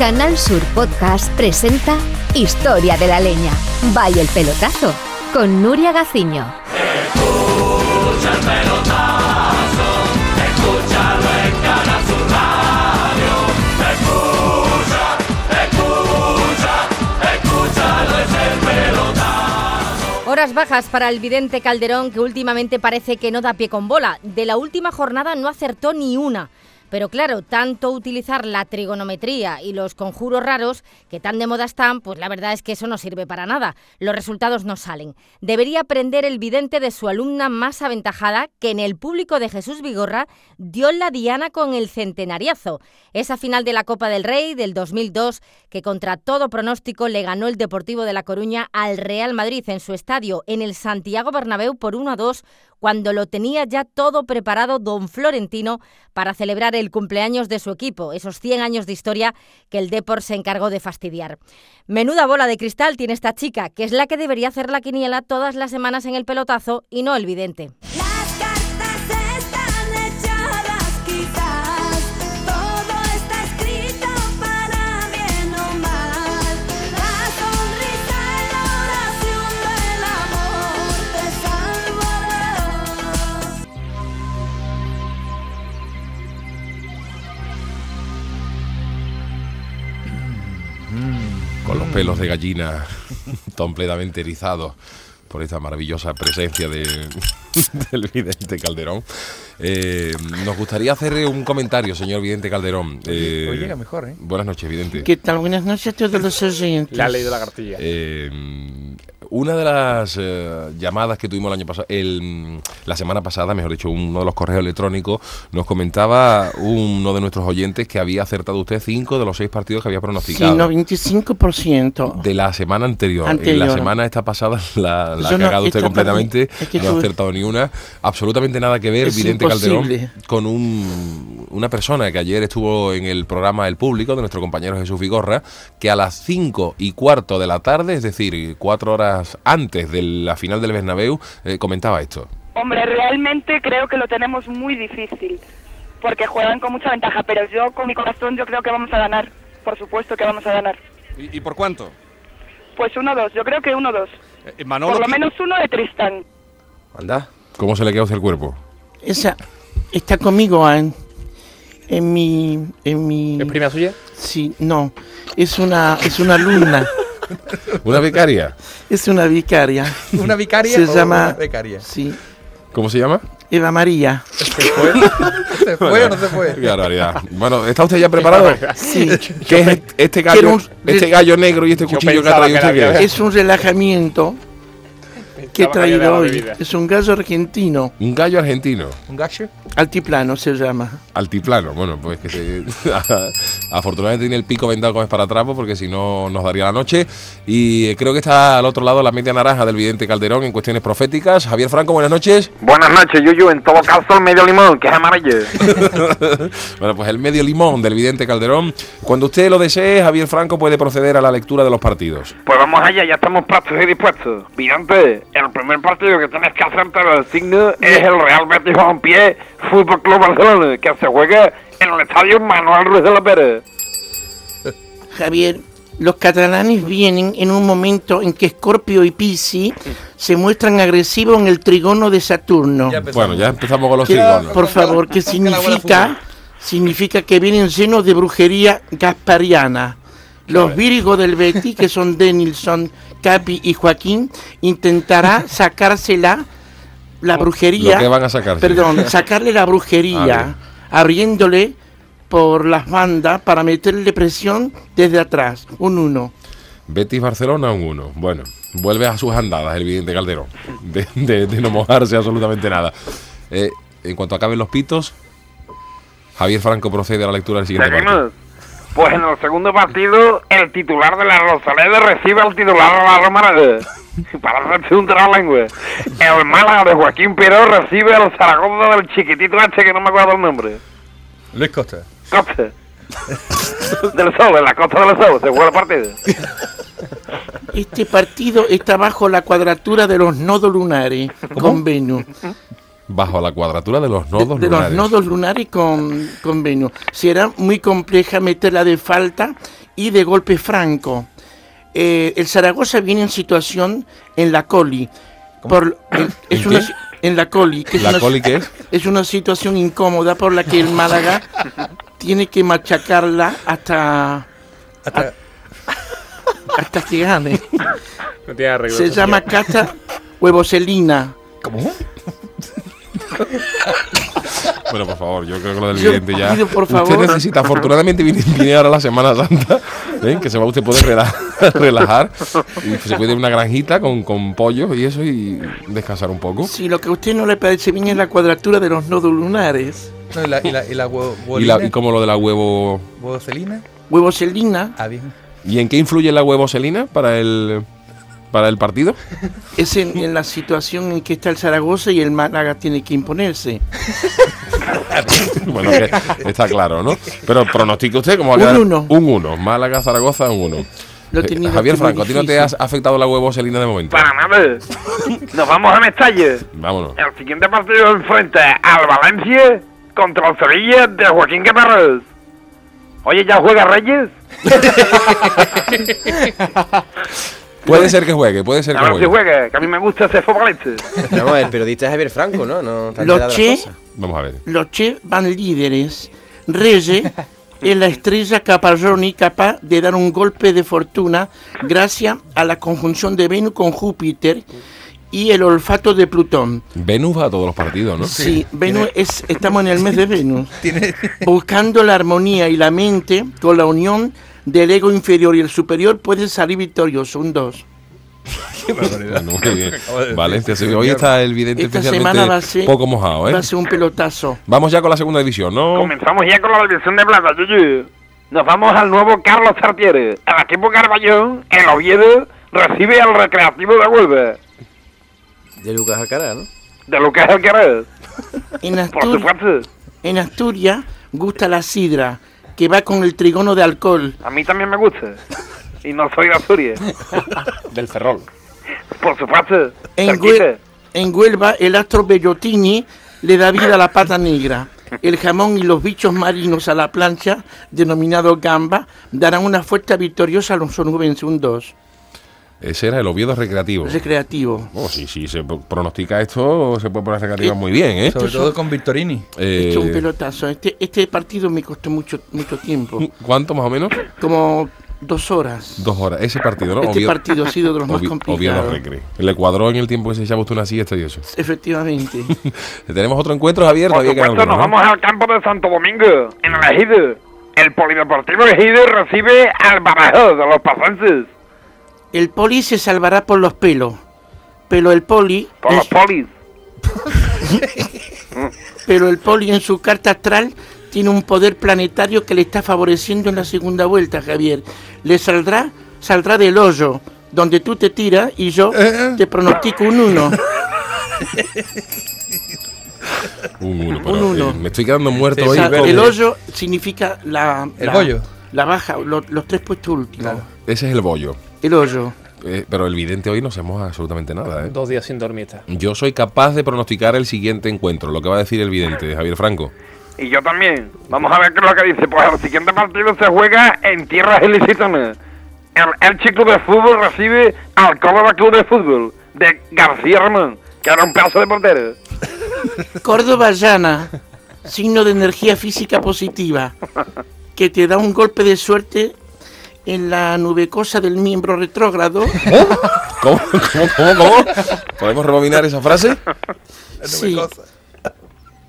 Canal Sur Podcast presenta Historia de la Leña. Vaya el pelotazo con Nuria Gaciño. Escucha el pelotazo, escúchalo en Canal Sur Radio. Escucha, escucha, escúchalo es el pelotazo. Horas bajas para el vidente Calderón que últimamente parece que no da pie con bola. De la última jornada no acertó ni una. Pero claro, tanto utilizar la trigonometría y los conjuros raros, que tan de moda están, pues la verdad es que eso no sirve para nada. Los resultados no salen. Debería aprender el vidente de su alumna más aventajada, que en el público de Jesús Vigorra dio la diana con el centenariazo. Esa final de la Copa del Rey del 2002, que contra todo pronóstico le ganó el Deportivo de La Coruña al Real Madrid en su estadio, en el Santiago Bernabéu por 1 a 2, cuando lo tenía ya todo preparado don Florentino para celebrar el cumpleaños de su equipo, esos 100 años de historia que el Depor se encargó de fastidiar. Menuda bola de cristal tiene esta chica, que es la que debería hacer la quiniela todas las semanas en el pelotazo y no el vidente. Con los pelos de gallina completamente erizados por esta maravillosa presencia de, del vidente Calderón. Eh, nos gustaría hacer un comentario, señor vidente Calderón. Eh, hoy llega mejor, ¿eh? Buenas noches, vidente. ¿Qué tal? Buenas noches a todos los oyentes. La ley de la cartilla. Eh, una de las eh, llamadas que tuvimos el año pasado, el, la semana pasada, mejor dicho, uno de los correos electrónicos, nos comentaba uno de nuestros oyentes que había acertado usted cinco de los seis partidos que había Sí, pronosticado. 95%. De la semana anterior. En Anterior. la semana esta pasada la, la ha no- cagado usted completamente. tarde- es que no ha acertado ni una. Absolutamente nada que ver, Es Vidente imposible. Calderón, con un, una persona que ayer estuvo en el programa El Público de nuestro compañero Jesús Vigorra, que a las cinco y cuarto de la tarde, es decir, cuatro horas antes de la final del Bernabéu, eh, comentaba esto. Hombre, realmente creo que lo tenemos muy difícil, porque juegan con mucha ventaja, pero yo con mi corazón yo creo que vamos a ganar, por supuesto que vamos a ganar. ¿Y, y por cuánto? Pues 1-2, yo creo que 1-2. Eh, Manolo, Por lo menos uno de Tristán. Anda. ¿Cómo se le queda el cuerpo? Esa está conmigo en, en mi... En mi ¿Es prima suya? Sí, no. Es una, es una alumna. ¿Una becaria? es una vicaria. ¿Una vicaria Se o llama... una becaria? Sí. ¿Cómo se llama? Eva María. ¿Se fue? ¿Se fue o no se fue? Qué barbaridad. Bueno, ¿está usted ya preparado? Sí. ¿Qué es este- gallo, un- este gallo negro y este cuchillo que ha traído usted? Es un relajamiento que he traído hoy. Es un gallo argentino. Un gallo argentino, ¿Un gacho? Altiplano se llama. altiplano. Bueno, pues que se... afortunadamente tiene el pico vendado como es para trapo, porque si no nos daría la noche. Y creo que está al otro lado la media naranja del vidente Calderón en cuestiones proféticas. Javier Franco, buenas noches. Buenas noches, Yuyu. En todo caso, el medio limón, que es amarillo. bueno, pues el medio limón del vidente Calderón. Cuando usted lo desee, Javier Franco puede proceder a la lectura de los partidos. Pues vamos allá, ya estamos prestos y dispuestos. Vidante, el primer partido que tienes que acertar el signo es el Real Betis Balompié Fútbol Club Barcelona, que se juega en el estadio Manuel Ruiz de la Pérez. Javier, los catalanes vienen en un momento en que Escorpio y Piscis se muestran agresivos en el trigono de Saturno. Ya. Bueno, ya empezamos con los ¿Qué- trigonos. por favor, ¿qué Con la bola significa? Significa que vienen llenos de brujería gaspariana. Los vírigos del Betis, que son Denilson, Capi y Joaquín, intentará sacársela la brujería. Lo que van a sacar. sí. Perdón, sacarle la brujería, abriéndole por las bandas para meterle presión desde atrás. Un 1. Betis Barcelona un 1. Bueno, vuelve a sus andadas el vidente Calderón. De, de- de no mojarse absolutamente nada. Eh, en cuanto acaben los pitos, Javier Franco procede a la lectura del siguiente partido. Pues en el segundo partido, el titular de la Rosaleda recibe al titular de la Romareda. Para hacerse un trabalengua. El Málaga de Joaquín Peró recibe al Zaragoza del chiquitito este que no me acuerdo el nombre. Luis Costa. Costa. del Sol, en la Costa del Sol, se juega el partido. Este partido está bajo la cuadratura de los nodos lunares con Venus. Bajo la cuadratura de los De, nodos de los lunares. nodos lunares con, con Venus. Será muy compleja meterla de falta y de golpe franco. Eh, el Zaragoza viene en situación en la coli. Por, es ¿En una qué? si- en la coli. que es ¿La una- coli qué es? Es una situación incómoda por la que el Málaga tiene que machacarla hasta, Hasta- hasta que gane. No tiene arreglo. Se llama tío. Cata Huevoselina. ¿Cómo? Bueno, por favor, yo creo que lo del Yo vidente ya. pido, por Usted necesita, afortunadamente viene, viene ahora la Semana Santa, ¿eh? que se va usted puede rela- relajar y se puede ir a una granjita con, con pollos y eso y descansar un poco. Si lo que a usted no le parece bien es la cuadratura de los nodos lunares. No, y la, y la, y la huevo, Y, la, y como lo de la huevo. huevocelina. Huevoselina Ah, bien. ¿Y en qué influye la huevoselina para el para el partido? es en, en la situación en que está el Zaragoza y el Málaga tiene que imponerse. bueno, que está claro, ¿no? Pero pronostica usted cómo va a Un quedar uno. un 1. Málaga, Zaragoza, un 1. Lo he tenido Javier Franco, ¿a ti no te has afectado la huevoselina de momento? Para nada. Nos vamos a Mestalla. Vámonos. El siguiente partido enfrenta al Valencia contra el Sevilla de Joaquín Caparrós. Oye, ¿ya juega Reyes? Puede ser que juegue, puede ser A que ver si juegue. que a mí me gusta ese futbolista. No, el periodista es Javier Franco, ¿no? no Los Che. Vamos a ver. los Che van líderes. Reyes es la estrella Caparroni capaz de dar un golpe de fortuna gracias a la conjunción de Venus con Júpiter y el olfato de Plutón. Venus va a todos los partidos, ¿no? Sí, Venus es, estamos en el mes de Venus. Tiene, Buscando la armonía y la mente con la unión del ego inferior y el superior puede salir victorioso. Un 2. Bueno, muy bien. Acabo de decir. Valencia, sí, hoy está el vidente Esta especialmente semana va a ser- poco mojado, ¿eh? Va a ser un pelotazo. Vamos ya con la segunda división, ¿no? Comenzamos ya con la división de plata, Yuyu. Nos vamos al nuevo Carlos Sartiere. El equipo Carballón, el Oviedo, recibe al Recreativo de Huelva. De Lucas Alcaraz, ¿no? De Lucas Alcaraz. En, Por Astur- en Asturias gusta la sidra, que va con el trigono de alcohol. A mí también me gusta. Y no soy de Asturias. Del Ferrol. Por supuesto. En, Cerquita. Hue- en Huelva, el astro Bellotini le da vida a la pata negra. El jamón y los bichos marinos a la plancha, denominado gamba, darán una fuerza victoriosa a los onubenses, un 2. Ese era el Oviedo recreativo. Recreativo. Oh, sí, sí, se pro- pronostica esto, se puede poner recreativa muy bien, ¿eh? sobre todo con Victorini. Eh, Esto es un pelotazo. Este, este partido me costó mucho, mucho tiempo. ¿Cuánto más o menos? Como dos horas. Dos horas. Ese partido, ¿no? Este partido ha sido de los más Ovi- Oviedo complicados. Recre. Le cuadró en el tiempo que se echaba usted una siesta y eso. Efectivamente. Tenemos otro encuentro, Javier. Por nos vamos al campo de Santo Domingo, en el Ejido. El Polideportivo Ejido recibe al Badajoz de los pasenses. El poli se salvará por los pelos. Pero el poli. Por los polis. pero el poli en su carta astral tiene un poder planetario que le está favoreciendo en la segunda vuelta, Javier. Le saldrá, saldrá del hoyo, donde tú te tiras y yo te pronostico un uno. Un uno, pero, Un uno. eh, me estoy quedando muerto hoy. El hoyo significa la, El la, bollo. La baja, lo- los tres puestos últimos. Claro. Ese es el bollo. El hoyo. Eh, pero el vidente hoy no sabemos absolutamente nada, ¿eh? Dos días sin dormir está. Yo soy capaz de pronosticar el siguiente encuentro, lo que va a decir el vidente, Javier Franco. Y yo también. Vamos a ver qué es lo que dice. Pues el siguiente partido se juega en tierras ilicitanas. El Elche Club de Fútbol recibe al Córdoba Club de Fútbol de García Ramón, que era un pedazo de portero. Córdoba llana, signo de energía física positiva, que te da un golpe de suerte en la nubecosa del miembro retrógrado. ¿Cómo? ¿Cómo? ¿Cómo? ¿Cómo? ¿Podemos rebobinar esa frase? Sí.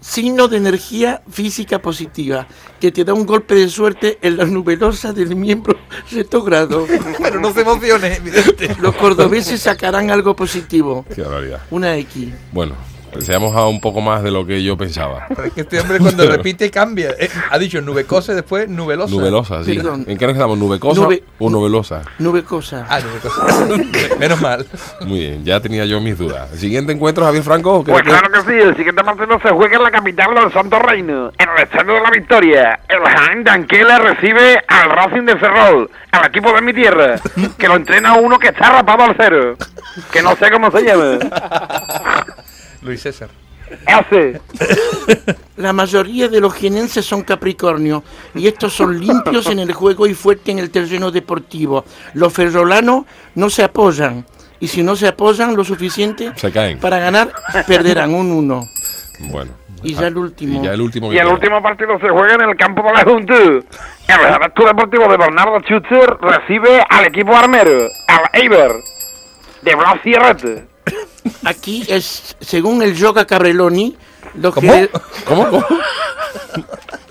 Signo de energía física positiva, que te da un golpe de suerte en la nubelosa del miembro retrógrado. Pero no se emocione, evidente. Los cordobeses sacarán algo positivo, Qué barbaridad. una X. Bueno, deseamos a un poco más de lo que yo pensaba. Pero es que este hombre cuando repite cambia. Eh, ha dicho nubecosa y después nubelosa. Nubelosa, sí. Perdón. ¿En qué nos quedamos? ¿Nubecosa Nube- o nubelosa? Nubecosa. Ah, nubecosa. Menos mal. Muy bien, ya tenía yo mis dudas. ¿El siguiente encuentro, Javier Franco? Pues que- claro que sí, el siguiente partido se juega en la capital del Santo Reino, en el Estadio de la Victoria. El Jaén de Anquela recibe al Racing de Ferrol, al equipo de mi tierra, que lo entrena uno que está rapado al cero, que no sé cómo se llama. Luis César. Ese. La mayoría de los jienenses son Capricornio y estos son limpios en el juego y fuertes en el terreno deportivo. Los ferrolanos no se apoyan y si no se apoyan lo suficiente Se caen. para ganar, perderán un 1. Bueno. Y ya el último. Y ya el último Y el último partido se juega en el campo de la Junta. El Reacto Deportivo de Bernardo Schutzer recibe al equipo armero, al Eibar, de Blas Sierrete. Aquí es, según el Yoga Cabreloni, lo ¿Cómo? que ¿Cómo? ¿Cómo?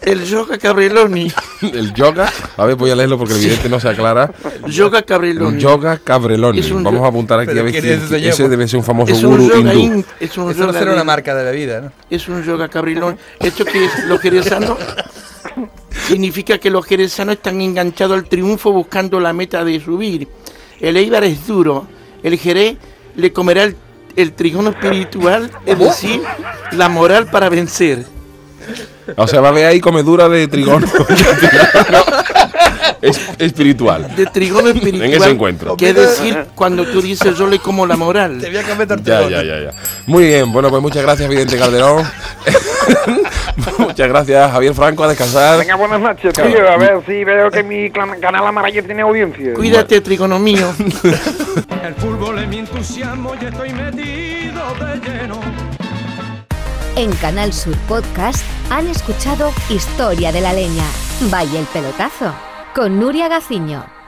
el Yoga Cabreloni, El yoga. A ver, voy a leerlo porque el vidente no se aclara. Yoga Cabreloni. Yoga Cabreloni. Es un Vamos a apuntar aquí ¿Pero a ver quién es ese debe ser un famoso Es un yoga hindú. in- es un Eso no una marca de bebida, ¿no? es un yoga cabrilón. Esto que es los jerezanos significa que los jerezanos están enganchados al triunfo buscando la meta de subir. El Eibar es duro. El Jerez le comerá el, el trigono espiritual, es decir, la moral para vencer. O sea, va a haber ahí comedura de trigono. es espiritual. De trigono espiritual. En ese encuentro. Que es decir, cuando tú dices yo le como la moral. Te voy a comer Ya, ya, ya, ya. Muy bien, bueno, pues muchas gracias, Vidente Calderón. muchas gracias, Javier Franco, a descansar. Venga, buenas noches, tío. A ver si veo que mi canal amarillo tiene audiencia. Cuídate, trigono mío. El fútbol es mi entusiasmo y estoy metido de lleno. En Canal Sur Podcast han escuchado Historia de la Leña. Vaya el pelotazo. Con Nuria Gaciño.